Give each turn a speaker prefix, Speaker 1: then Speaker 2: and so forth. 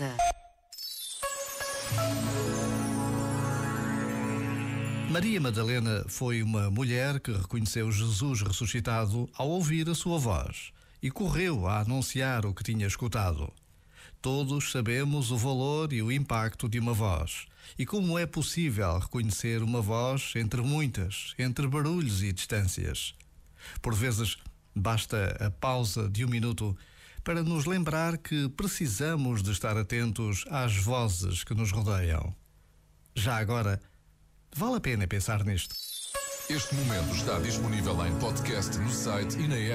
Speaker 1: casa.
Speaker 2: Maria Madalena foi uma mulher que reconheceu Jesus ressuscitado ao ouvir a sua voz e correu a anunciar o que tinha escutado. Todos sabemos o valor e o impacto de uma voz e como é possível reconhecer uma voz entre muitas, entre barulhos e distâncias. Por vezes, basta a pausa de um minuto para nos lembrar que precisamos de estar atentos às vozes que nos rodeiam. Já agora, vale a pena pensar nisto.
Speaker 3: Este momento está disponível em podcast no site e na app.